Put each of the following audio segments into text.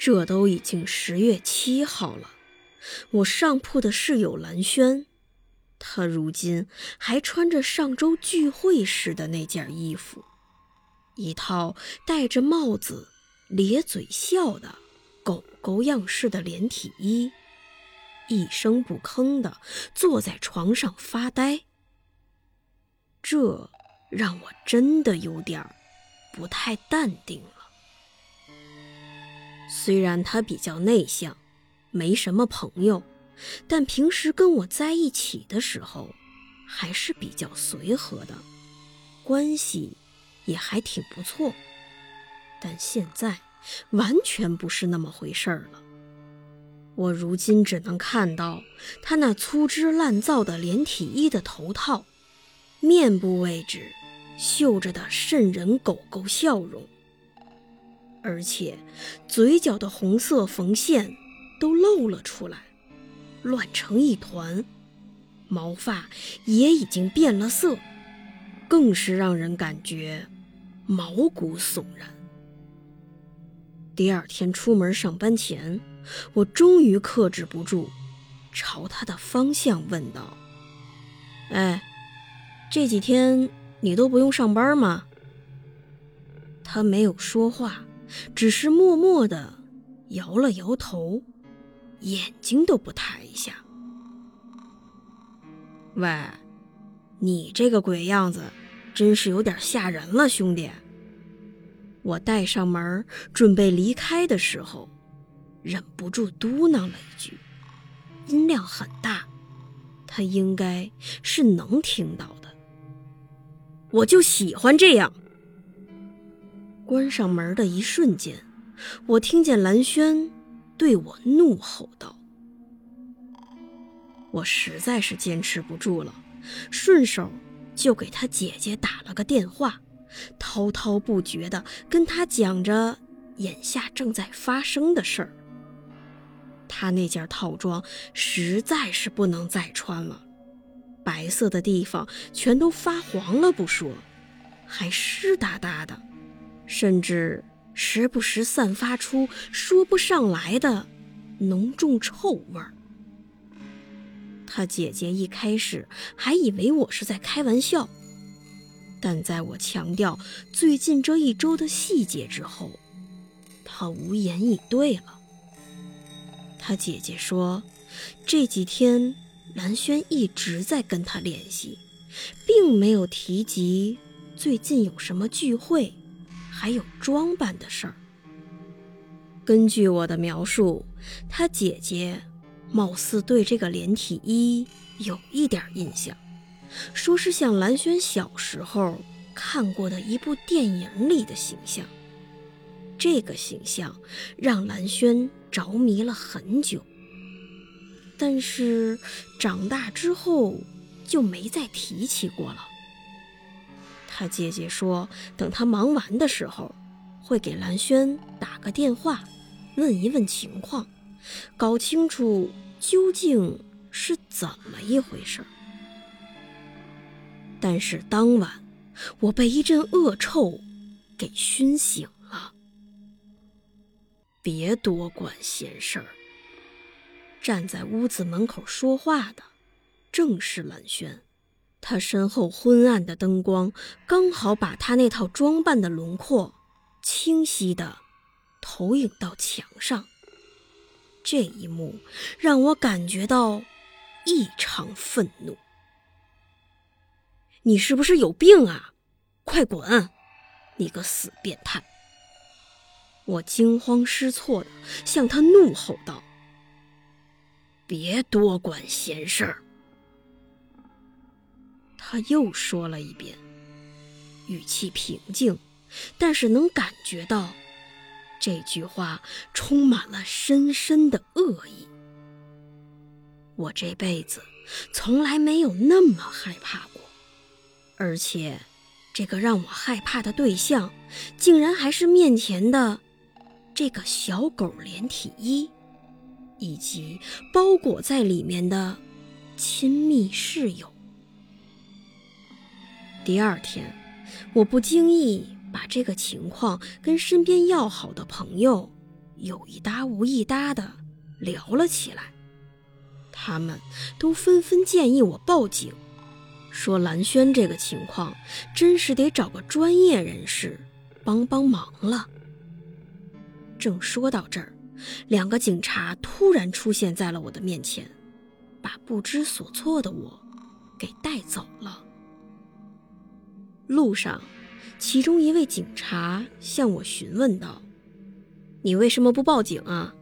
这都已经十月七号了，我上铺的室友蓝轩，他如今还穿着上周聚会时的那件衣服，一套戴着帽子、咧嘴笑的狗狗样式的连体衣，一声不吭的坐在床上发呆。这让我真的有点不太淡定了。虽然他比较内向，没什么朋友，但平时跟我在一起的时候，还是比较随和的，关系也还挺不错。但现在完全不是那么回事儿了。我如今只能看到他那粗制滥造的连体衣的头套，面部位置绣着的瘆人狗狗笑容。而且，嘴角的红色缝线都露了出来，乱成一团，毛发也已经变了色，更是让人感觉毛骨悚然。第二天出门上班前，我终于克制不住，朝他的方向问道：“哎，这几天你都不用上班吗？”他没有说话。只是默默的摇了摇头，眼睛都不抬一下。喂，你这个鬼样子，真是有点吓人了，兄弟。我带上门准备离开的时候，忍不住嘟囔了一句，音量很大，他应该是能听到的。我就喜欢这样。关上门的一瞬间，我听见蓝轩对我怒吼道：“我实在是坚持不住了，顺手就给他姐姐打了个电话，滔滔不绝地跟他讲着眼下正在发生的事儿。他那件套装实在是不能再穿了，白色的地方全都发黄了不说，还湿哒哒的。”甚至时不时散发出说不上来的浓重臭味儿。他姐姐一开始还以为我是在开玩笑，但在我强调最近这一周的细节之后，他无言以对了。他姐姐说，这几天蓝轩一直在跟他联系，并没有提及最近有什么聚会。还有装扮的事儿。根据我的描述，他姐姐貌似对这个连体衣有一点印象，说是像蓝轩小时候看过的一部电影里的形象。这个形象让蓝轩着迷了很久，但是长大之后就没再提起过了。他姐姐说，等他忙完的时候，会给蓝轩打个电话，问一问情况，搞清楚究竟是怎么一回事。但是当晚，我被一阵恶臭给熏醒了。别多管闲事儿。站在屋子门口说话的，正是蓝轩。他身后昏暗的灯光刚好把他那套装扮的轮廓清晰的投影到墙上。这一幕让我感觉到异常愤怒。你是不是有病啊？快滚！你个死变态！我惊慌失措的向他怒吼道：“别多管闲事儿！”他又说了一遍，语气平静，但是能感觉到这句话充满了深深的恶意。我这辈子从来没有那么害怕过，而且，这个让我害怕的对象，竟然还是面前的这个小狗连体衣，以及包裹在里面的亲密室友。第二天，我不经意把这个情况跟身边要好的朋友有一搭无一搭的聊了起来。他们都纷纷建议我报警，说蓝轩这个情况真是得找个专业人士帮帮忙了。正说到这儿，两个警察突然出现在了我的面前，把不知所措的我给带走了。路上，其中一位警察向我询问道：“你为什么不报警啊？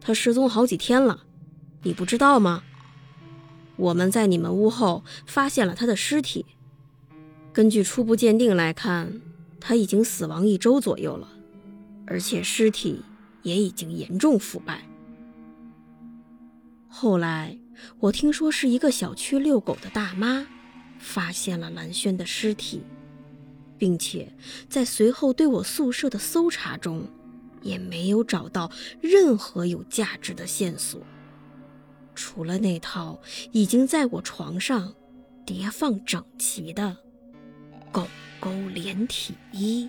他失踪好几天了。”你不知道吗？我们在你们屋后发现了他的尸体。根据初步鉴定来看，他已经死亡一周左右了，而且尸体也已经严重腐败。后来我听说是一个小区遛狗的大妈发现了蓝轩的尸体，并且在随后对我宿舍的搜查中，也没有找到任何有价值的线索。除了那套已经在我床上叠放整齐的狗狗连体衣。